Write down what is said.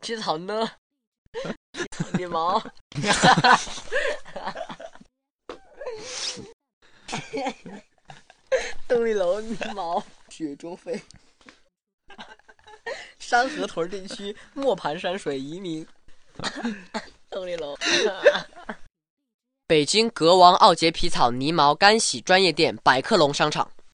皮草呢？你毛？邓丽楼你毛？雪中飞。山河屯地区磨盘山水移民。邓丽楼。北京格王奥杰皮草泥毛干洗专业店百客隆商场。